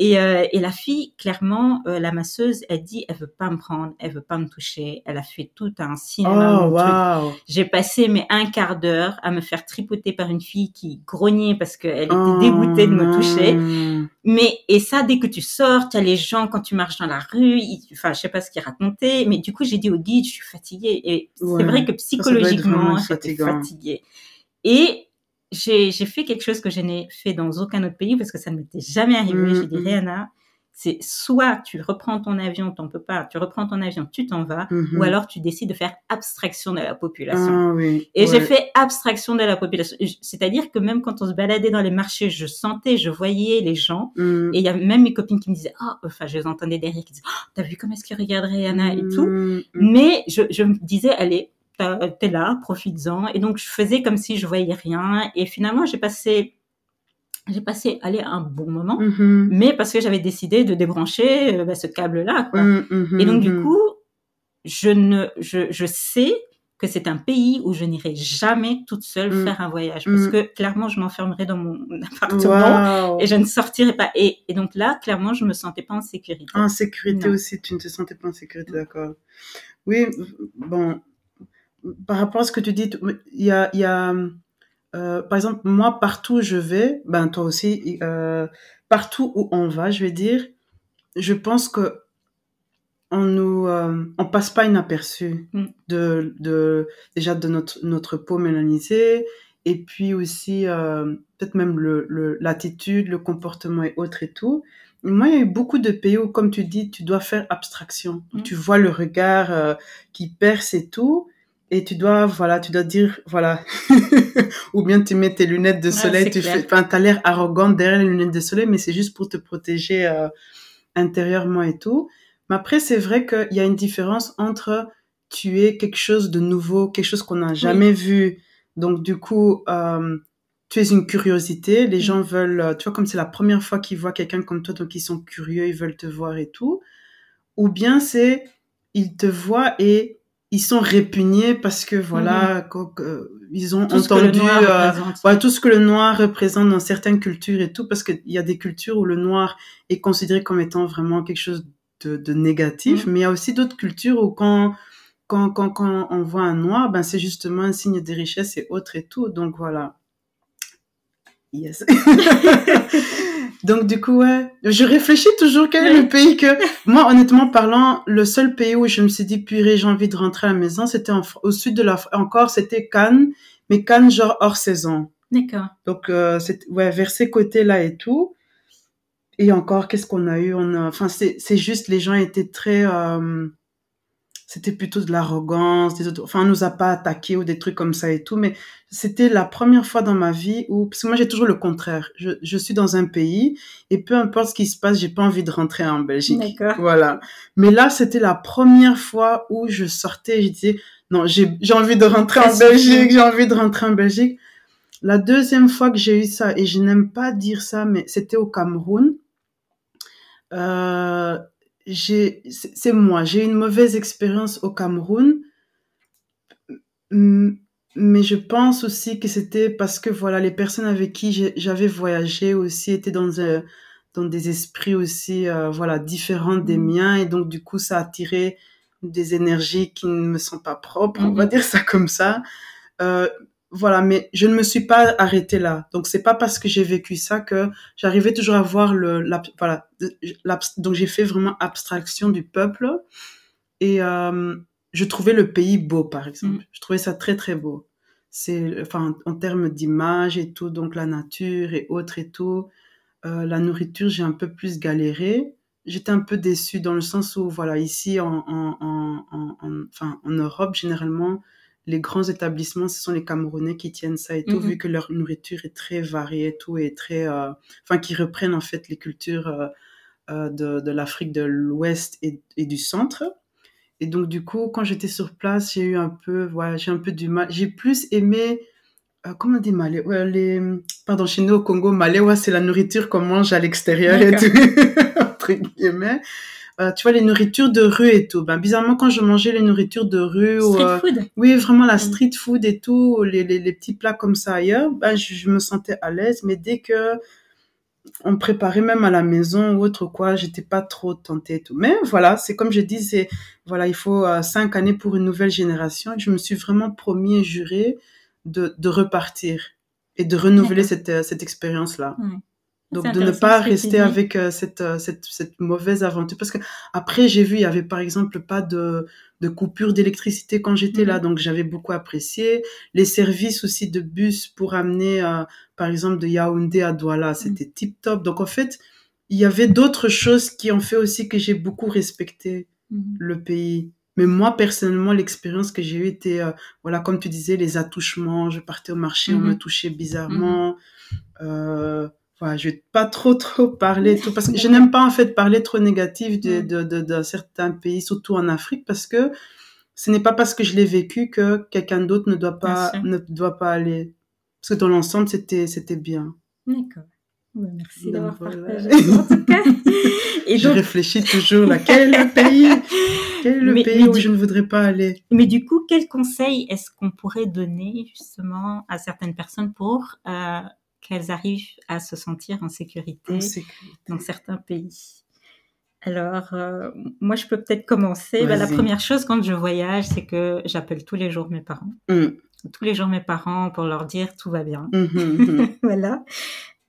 Et, euh, et la fille, clairement, euh, la masseuse, elle dit, elle veut pas me prendre, elle veut pas me toucher. Elle a fait tout un cinéma. Oh, waouh. J'ai passé mes un quart d'heure à me faire tripoter par une fille qui grognait parce qu'elle était Oh, dégoûtée de me non. toucher. Mais et ça, dès que tu sors, tu as les gens quand tu marches dans la rue. enfin, je sais pas ce qu'ils racontaient, mais du coup, j'ai dit au guide, je suis fatiguée. Et Ouais, c'est vrai que psychologiquement, j'étais fatiguée. Et j'ai j'ai fait quelque chose que je n'ai fait dans aucun autre pays parce que ça ne m'était jamais arrivé. Mm, J'ai dit, mm. Rihanna, c'est soit tu reprends ton avion, t'en peux pas, tu reprends ton avion, tu t'en vas, ou alors tu décides de faire abstraction de la population. Ah, oui. Et j'ai fait abstraction de la population. C'est-à-dire que même quand on se baladait dans les marchés, je sentais, je voyais les gens. Mm. Et il y a même mes copines qui me disaient, oh, enfin, je les entendais derrière qui disaient, oh, t'as vu comment est-ce qu'ils regardent Rihanna et tout. Mm, mm. Mais je, je me disais, allez, t'es là, profites-en. Et donc, je faisais comme si je voyais rien. Et finalement, j'ai passé, j'ai passé, allez, un bon moment. Mhm. Mais parce que j'avais décidé de débrancher euh, bah, ce câble-là. Mm, mhm, Et donc, du coup, je ne, je, je sais que c'est un pays où je n'irai jamais toute seule Mm. faire un voyage. Parce Mm. que clairement, je m'enfermerai dans mon appartement et je ne sortirai pas. Et, et donc là, clairement, je me sentais pas en sécurité. En sécurité Non. aussi, tu ne te sentais pas en sécurité, d'accord. Oui, bon, par rapport à ce que tu dis, il y a, il y a euh, par exemple, moi, partout où je vais, ben toi aussi, euh, partout où on va, je vais dire, je pense que on nous, euh, on passe pas inaperçu Mm. de, de, déjà de notre, notre peau mélanisée, et puis aussi, peut-être même le, l'attitude, le comportement et autres et tout. Moi, il y a eu beaucoup de pays où, comme tu dis, tu dois faire abstraction. Mm. Tu vois le regard qui perce et tout, et tu dois, voilà, tu dois dire, voilà, ou bien tu mets tes lunettes de soleil, tu clair. fais, enfin, t'as l'air arrogante derrière les lunettes de soleil, mais c'est juste pour te protéger euh, intérieurement et tout. Mais après, c'est vrai qu'il y a une différence entre tu es quelque chose de nouveau, quelque chose qu'on n'a jamais vu. Donc, du coup, euh, tu es une curiosité. Les Mm. gens veulent, tu vois, comme c'est la première fois qu'ils voient quelqu'un comme toi, donc ils sont curieux, ils veulent te voir et tout. Ou bien c'est, ils te voient et ils sont répugnés parce que voilà, que- ils ont. Tout entendu noir euh, voilà, tout ce que le noir représente dans certaines cultures et tout, parce qu'il y a des cultures où le noir est considéré comme étant vraiment quelque chose de, de négatif, Mm. mais il y a aussi d'autres cultures où quand, quand, quand, quand on voit un noir, ben c'est justement un signe de richesse et autres et tout. Donc voilà. Yes. Donc du coup, ouais, je réfléchis toujours quel est le pays que... Moi, honnêtement parlant, le seul pays où je me suis dit, purée, j'ai envie de rentrer à la maison, c'était au sud de la... Encore, c'était Cannes, mais Cannes genre hors saison. D'accord. Donc, euh, c'est ouais, vers ces côtés-là et tout. Et encore, qu'est-ce qu'on a eu? On a, enfin, c'est c'est juste, les gens étaient très, euh, c'était plutôt de l'arrogance, des autres. Enfin, on nous a pas attaqué ou des trucs comme ça et tout. Mais c'était la première fois dans ma vie où, parce que moi, j'ai toujours le contraire. Je, je suis dans un pays et peu importe ce qui se passe, j'ai pas envie de rentrer en Belgique. D'accord. Voilà. Mais là, c'était la première fois où je sortais et je disais, non, j'ai j'ai envie de rentrer en. Belgique, j'ai envie de rentrer en Belgique. La deuxième fois que j'ai eu ça, et je n'aime pas dire ça, mais c'était au Cameroun. Euh, j'ai, c'est moi, j'ai une mauvaise expérience au Cameroun. Mm, Mais je pense aussi que c'était parce que voilà, les personnes avec qui j'avais voyagé aussi étaient dans un, dans des esprits aussi, euh, voilà, différents des Mhm. miens. Et donc, du coup, ça a attiré des énergies qui ne me sont pas propres, on va dire ça comme ça. Euh, voilà, mais je ne me suis pas arrêtée là. Donc, c'est pas parce que j'ai vécu ça que j'arrivais toujours à voir le, la, voilà, donc j'ai fait vraiment abstraction du peuple et euh, je trouvais le pays beau, par exemple. Mhm. Je trouvais ça très très beau. C'est, enfin, en termes d'image et tout, donc la nature et autres et tout. Euh, la nourriture, j'ai un peu plus galéré. J'étais un peu déçue dans le sens où, voilà, ici en, en, en, en, en- enfin, en Europe, généralement, les grands établissements, ce sont les Camerounais qui tiennent ça et tout, Mhm. vu que leur nourriture est très variée et tout, et très, euh, enfin, qui reprennent en fait les cultures euh, euh, de, l'Afrique de l'Ouest et, et du Centre. Et donc, du coup, quand j'étais sur place, j'ai eu un peu, voilà, j'ai un peu du mal. J'ai plus aimé, comment on dit malais, ouais, les, pardon, chez nous au Congo, malais, ouais, c'est la nourriture qu'on mange à l'extérieur et tout, entre guillemets. Euh, tu vois, les nourritures de rue et tout. Ben, bizarrement, quand je mangeais les nourritures de rue ou, Street euh, food. oui, vraiment la Mm. street food et tout, les, les, les petits plats comme ça ailleurs, ben, je, je me sentais à l'aise. Mais dès que on préparait même à la maison ou autre quoi, j'étais pas trop tentée et tout. Mais voilà, c'est comme je dis, c'est voilà, il faut euh, cinq années pour une nouvelle génération. Je me suis vraiment promis et juré de, de repartir et de renouveler cette, euh, cette expérience-là. Ouais. Donc de ne pas rester avec euh, cette, euh, cette cette mauvaise aventure. Parce que après j'ai vu il y avait par exemple pas de de coupure d'électricité quand j'étais là. Donc j'avais beaucoup apprécié. Les services aussi de bus pour amener euh, par exemple de Yaoundé à Douala c'était tip top donc en fait il y avait d'autres choses qui ont fait aussi que j'ai beaucoup respecté Mhm. le pays. Mais moi personnellement l'expérience que j'ai eue était euh, voilà comme tu disais les attouchements. Je partais au marché on me touchait bizarrement. Euh, voilà, je vais pas trop trop parler tout parce que je n'aime pas en fait parler trop négatif de Mm. de de, d'un certain pays surtout en Afrique parce que ce n'est pas parce que je l'ai vécu que quelqu'un d'autre ne doit pas ne doit pas aller parce que dans l'ensemble c'était c'était bien D'accord. Ouais, merci d'avoir voilà. partagé en tout cas. Et je donc, réfléchis toujours là quel est le pays? Quel est le Mais- pays mais où du- je ne voudrais pas aller? mais du coup, quel conseil est-ce qu'on pourrait donner justement à certaines personnes pour euh, qu'elles arrivent à se sentir en sécurité en sécurité dans certains pays Alors, euh, moi, je peux peut-être commencer. Bah, la première chose quand je voyage, c'est que j'appelle tous les jours mes parents. Hum, Tous les jours mes parents pour leur dire tout va bien. hum, hum. voilà.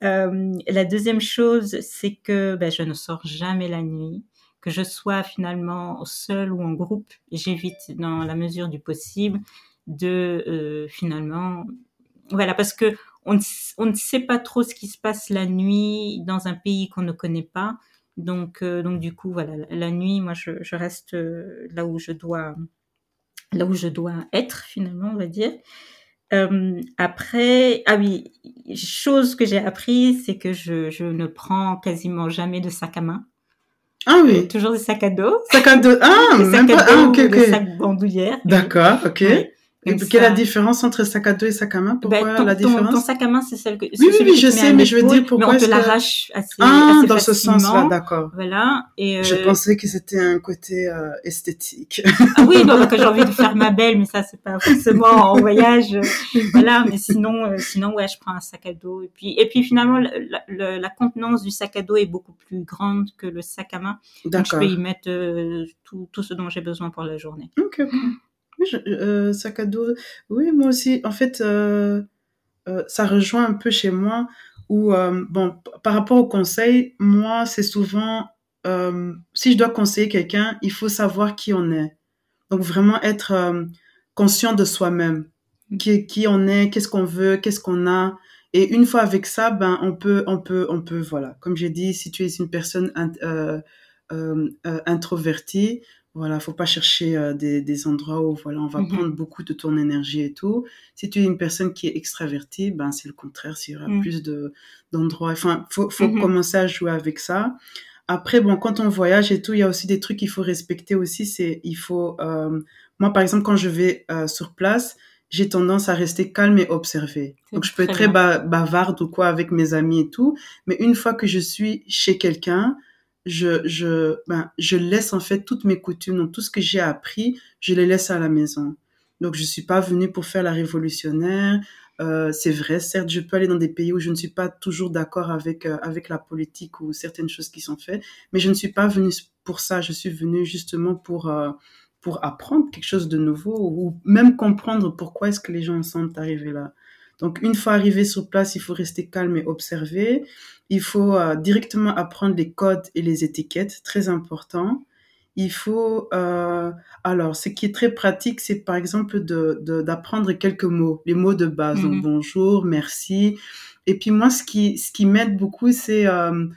Euh, la deuxième chose, c'est que ben, je ne sors jamais la nuit. Que je sois finalement seule ou en groupe, j'évite dans la mesure du possible de euh, finalement, voilà, parce que on ne, on ne sait pas trop ce qui se passe la nuit dans un pays qu'on ne connaît pas. Donc, euh, donc du coup, voilà, la, la nuit, moi, je, je reste euh, là où je dois, là où je dois être finalement, on va dire. Euh, après, ah oui, chose que j'ai appris, c'est que je, je ne prends quasiment jamais de sac à main. ah oui Toujours des sacs à dos. sac à dos ah des même sacs pas à ah dos ok ou des ok sacs bandoulières. d'accord ok Oui. Et quelle est la différence entre sac à dos et sac à main? Pourquoi ben, ton, la différence ton, sac à main, c'est celle que. Oui, oui, oui, je sais, mais je veux dire pourquoi. Mais on te l'arrache assez, Ah, assez dans ce sens-là, d'accord. Voilà. Et, euh, Je pensais que c'était un côté euh, esthétique. Ah oui, non, quand j'ai envie de faire ma belle, mais ça, c'est pas forcément en voyage. voilà, mais sinon, euh, sinon, ouais, je prends un sac à dos. Et puis, et puis finalement, la, la, la contenance du sac à dos est beaucoup plus grande que le sac à main. Donc, je D'accord. peux y mettre euh, tout, tout ce dont j'ai besoin pour la journée. Ok, ok. Oui, je- euh, sac à dos. Oui, moi aussi. En fait, euh, euh, ça rejoint un peu chez moi où, bon, par rapport au conseil, moi, c'est souvent, si je dois conseiller quelqu'un, il faut savoir qui on est. Donc, vraiment être conscient de soi-même. Qui, qui on est, qu'est-ce qu'on veut, qu'est-ce qu'on a. Et une fois avec ça, ben, on peut, on peut, on peut, voilà. Comme j'ai dit, si tu es une personne int- euh, euh, euh, introvertie, voilà, faut pas chercher euh, des, des endroits où voilà, on va Mhm. prendre beaucoup de ton énergie et tout. Si tu es une personne qui est extravertie, ben c'est le contraire, s'il y aura Mhm. plus de d'endroits. Enfin, faut faut Mhm. commencer à jouer avec ça. Après, bon, quand on voyage et tout, il y a aussi des trucs qu'il faut respecter aussi. C'est, il faut, euh, moi par exemple, quand je vais euh, sur place, j'ai tendance à rester calme et observer. Donc je peux être très très ba- bavarde ou quoi avec mes amis et tout, mais une fois que je suis chez quelqu'un, je, je, ben, je laisse en fait toutes mes coutumes, donc tout ce que j'ai appris, je les laisse à la maison. Donc je suis pas venue pour faire la révolutionnaire. Euh, c'est vrai, certes, je peux aller dans des pays où je ne suis pas toujours d'accord avec euh, avec la politique ou certaines choses qui sont faites, mais je ne suis pas venue pour ça. Je suis venue justement pour euh, pour apprendre quelque chose de nouveau ou même comprendre pourquoi est-ce que les gens sont arrivés là. Donc une fois arrivé sur place, il faut rester calme et observer. Il faut euh, directement apprendre les codes et les étiquettes, très important. Il faut euh, alors ce qui est très pratique, c'est par exemple de de- d'apprendre quelques mots, les mots de base, donc bonjour, merci. Et puis moi, ce qui ce qui m'aide beaucoup, c'est euh,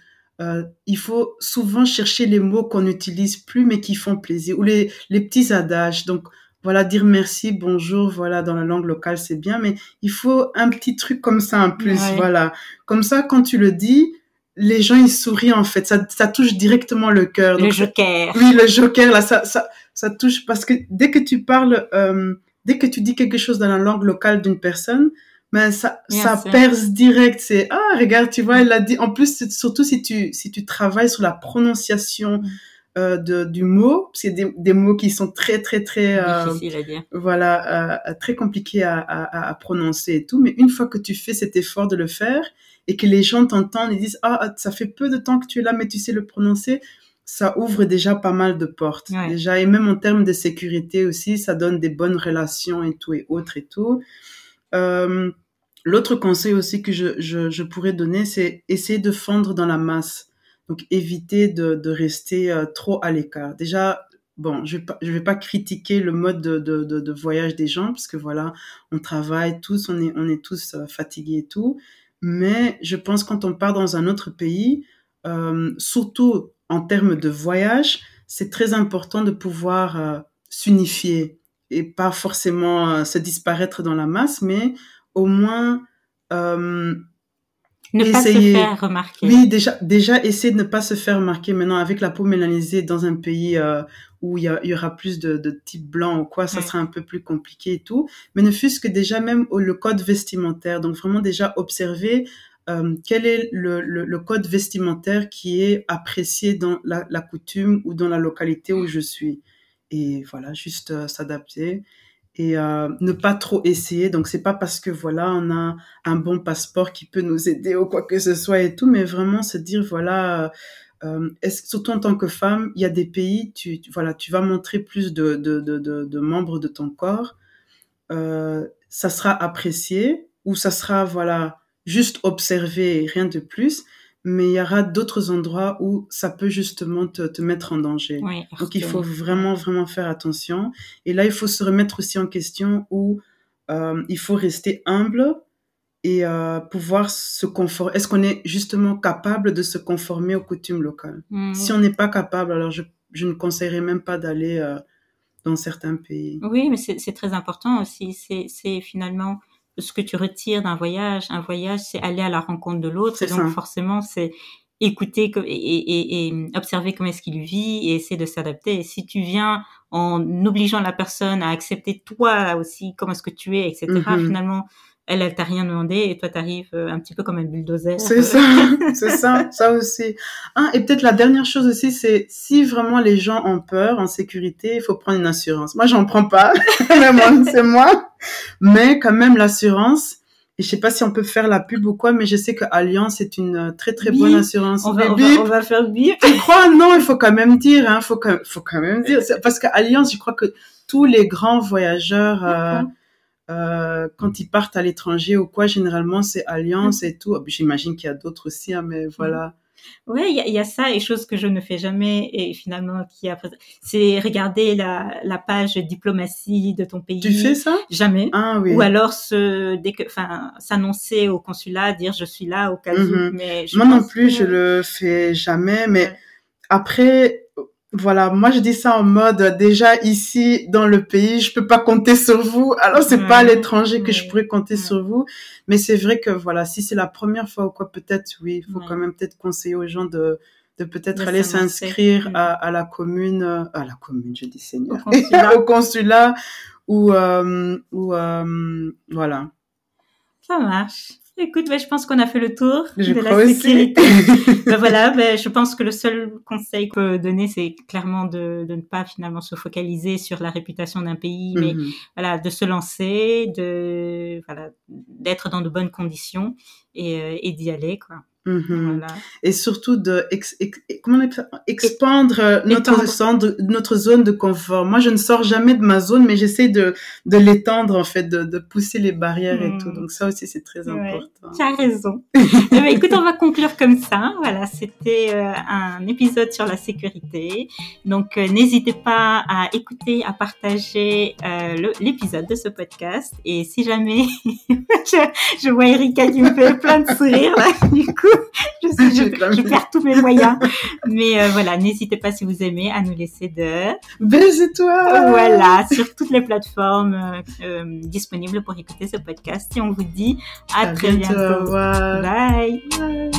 euh, il faut souvent chercher les mots qu'on n'utilise plus mais qui font plaisir ou les les petits adages. Donc voilà, dire merci, bonjour, voilà, dans la langue locale, c'est bien, mais il faut un petit truc comme ça en plus, Ouais. voilà. Comme ça, quand tu le dis, les gens, ils sourient, en fait. Ça, ça touche directement le cœur. Le joker. oui, le joker, là, ça, ça, ça touche parce que dès que tu parles, euh, dès que tu dis quelque chose dans la langue locale d'une personne, ben ça, Bien ça sûr. perce direct. C'est ah regarde, tu vois, elle l'a dit. En plus, surtout si tu si tu travailles sur la prononciation Mm. Euh, de du mot, c'est des, des mots qui sont très très très euh, Difficile à dire. voilà, euh, très compliqué à, à, à prononcer et tout. Mais une fois que tu fais cet effort de le faire et que les gens t'entendent et disent ah ça fait peu de temps que tu es là mais tu sais le prononcer, ça ouvre déjà pas mal de portes Ouais. déjà et même en termes de sécurité aussi, ça donne des bonnes relations et tout et autres et tout. Euh, L'autre conseil aussi que je, je, je pourrais donner, c'est essayer de fondre dans la masse. Donc éviter de, de rester euh, trop à l'écart. Déjà, bon, je vais pas, je vais pas critiquer le mode de, de, de, voyage des gens parce que voilà, on travaille tous, on est, on est tous euh, fatigués et tout. Mais je pense quand on part dans un autre pays, euh, surtout en termes de voyage, c'est très important de pouvoir euh, s'unifier et pas forcément se disparaître dans la masse, mais au moins Ne pas se faire remarquer. oui, déjà, déjà, essayer de ne pas se faire remarquer maintenant avec la peau mélanisée dans un pays euh, où il y, aura plus de, de types blancs ou quoi, ça Ouais. sera un peu plus compliqué et tout. Mais ne fût-ce que déjà même le code vestimentaire. Donc vraiment déjà observer euh, quel est le, le, le code vestimentaire qui est apprécié dans la, la coutume ou dans la localité où je suis. Et voilà, juste euh, s'adapter et euh, ne pas trop essayer. Donc c'est pas parce que voilà on a un bon passeport qui peut nous aider ou quoi que ce soit et tout, mais vraiment se dire voilà, euh, est-ce, surtout en tant que femme, il y a des pays, tu, voilà, tu vas montrer plus de, de, de, de, de membres de ton corps, euh, ça sera apprécié ou ça sera voilà juste observé rien de plus. Mais il y aura d'autres endroits où ça peut justement te, te mettre en danger. Oui, Donc il faut vraiment, vraiment faire attention. Et là, il faut se remettre aussi en question où euh, il faut rester humble et euh, pouvoir se conformer. Est-ce qu'on est justement capable de se conformer aux coutumes locales? Mhm. Si on n'est pas capable, alors je, je ne conseillerais même pas d'aller euh, dans certains pays. Oui, mais c'est très important aussi. C'est c'est finalement ce que tu retires d'un voyage. Un voyage, c'est aller à la rencontre de l'autre. Donc ça. forcément, c'est écouter et, et, et observer comment est-ce qu'il vit et essayer de s'adapter. Et si tu viens en obligeant la personne à accepter toi aussi comment est-ce que tu es, etc., Mhm. finalement, elle, elle t'a rien demandé et toi, t'arrives euh, un petit peu comme un bulldozer. C'est ça, c'est ça, ça aussi. Ah, et peut-être la dernière chose aussi, c'est si vraiment les gens ont peur, en sécurité, il faut prendre une assurance. Moi, j'en prends pas, c'est moi. Mais quand même, l'assurance, et je sais pas si on peut faire la pub ou quoi, mais je sais que Alliance est une euh, très très Bip. bonne assurance. On va, on, va, on va faire bip. tu crois? Non, il faut quand même dire, hein, faut quand, faut quand même dire, parce qu'Alliance, je crois que tous les grands voyageurs, euh. Euh, quand ils partent à l'étranger ou quoi, généralement c'est Alliance et tout. J'imagine qu'il y a d'autres aussi, hein, mais voilà. Ouais, il y a, y a ça et chose que je ne fais jamais et finalement qui après, c'est regarder la, la page diplomatie de ton pays. Tu fais ça? Jamais. Ah oui. Ou alors se, dès que, enfin, s'annoncer au consulat, dire je suis là au cas où. Mhm. Mais je Moi non plus, que- je le fais jamais, mais Ouais. après, voilà, moi je dis ça en mode déjà ici dans le pays, je peux pas compter sur vous. Alors c'est pas à l'étranger que je pourrais compter sur vous, mais c'est vrai que voilà, si c'est la première fois ou quoi, peut-être oui, il faut quand même peut-être conseiller aux gens de de peut-être aller s'inscrire à, à la commune, euh, à la commune, je dis Seigneur, Au consulat. au consulat ou euh, ou euh, voilà. Ça marche. Écoute, ben, je pense qu'on a fait le tour Je de la sécurité. ben voilà, ben, je pense que le seul conseil qu'on peut donner, c'est clairement de, de ne pas finalement se focaliser sur la réputation d'un pays, mais Mhm. voilà, de se lancer, de voilà, d'être dans de bonnes conditions et, euh, et d'y aller, quoi. Mhm. Voilà. et surtout de ex, ex- comment on expandre euh, notre zone, notre zone de confort. Moi, je ne sors jamais de ma zone, mais j'essaie de de l'étendre en fait, de, de pousser les barrières et tout. Donc ça aussi, c'est très Ouais. important. Tu as raison. Ben, écoute, on va conclure comme ça. Voilà, c'était euh, un épisode sur la sécurité. Donc, euh, n'hésitez pas à écouter, à partager euh, l'épisode de ce podcast. Et si jamais je, je vois Erika qui me fait plein de sourires, là, du coup, je, suis- je, je perds tous mes moyens. Mais euh, voilà, n'hésitez pas si vous aimez à nous laisser de Baise-toi. voilà sur toutes les plateformes euh, euh, disponibles pour écouter ce podcast. Et on vous dit à, À très bientôt. Au bientôt. revoir. Bye. Bye.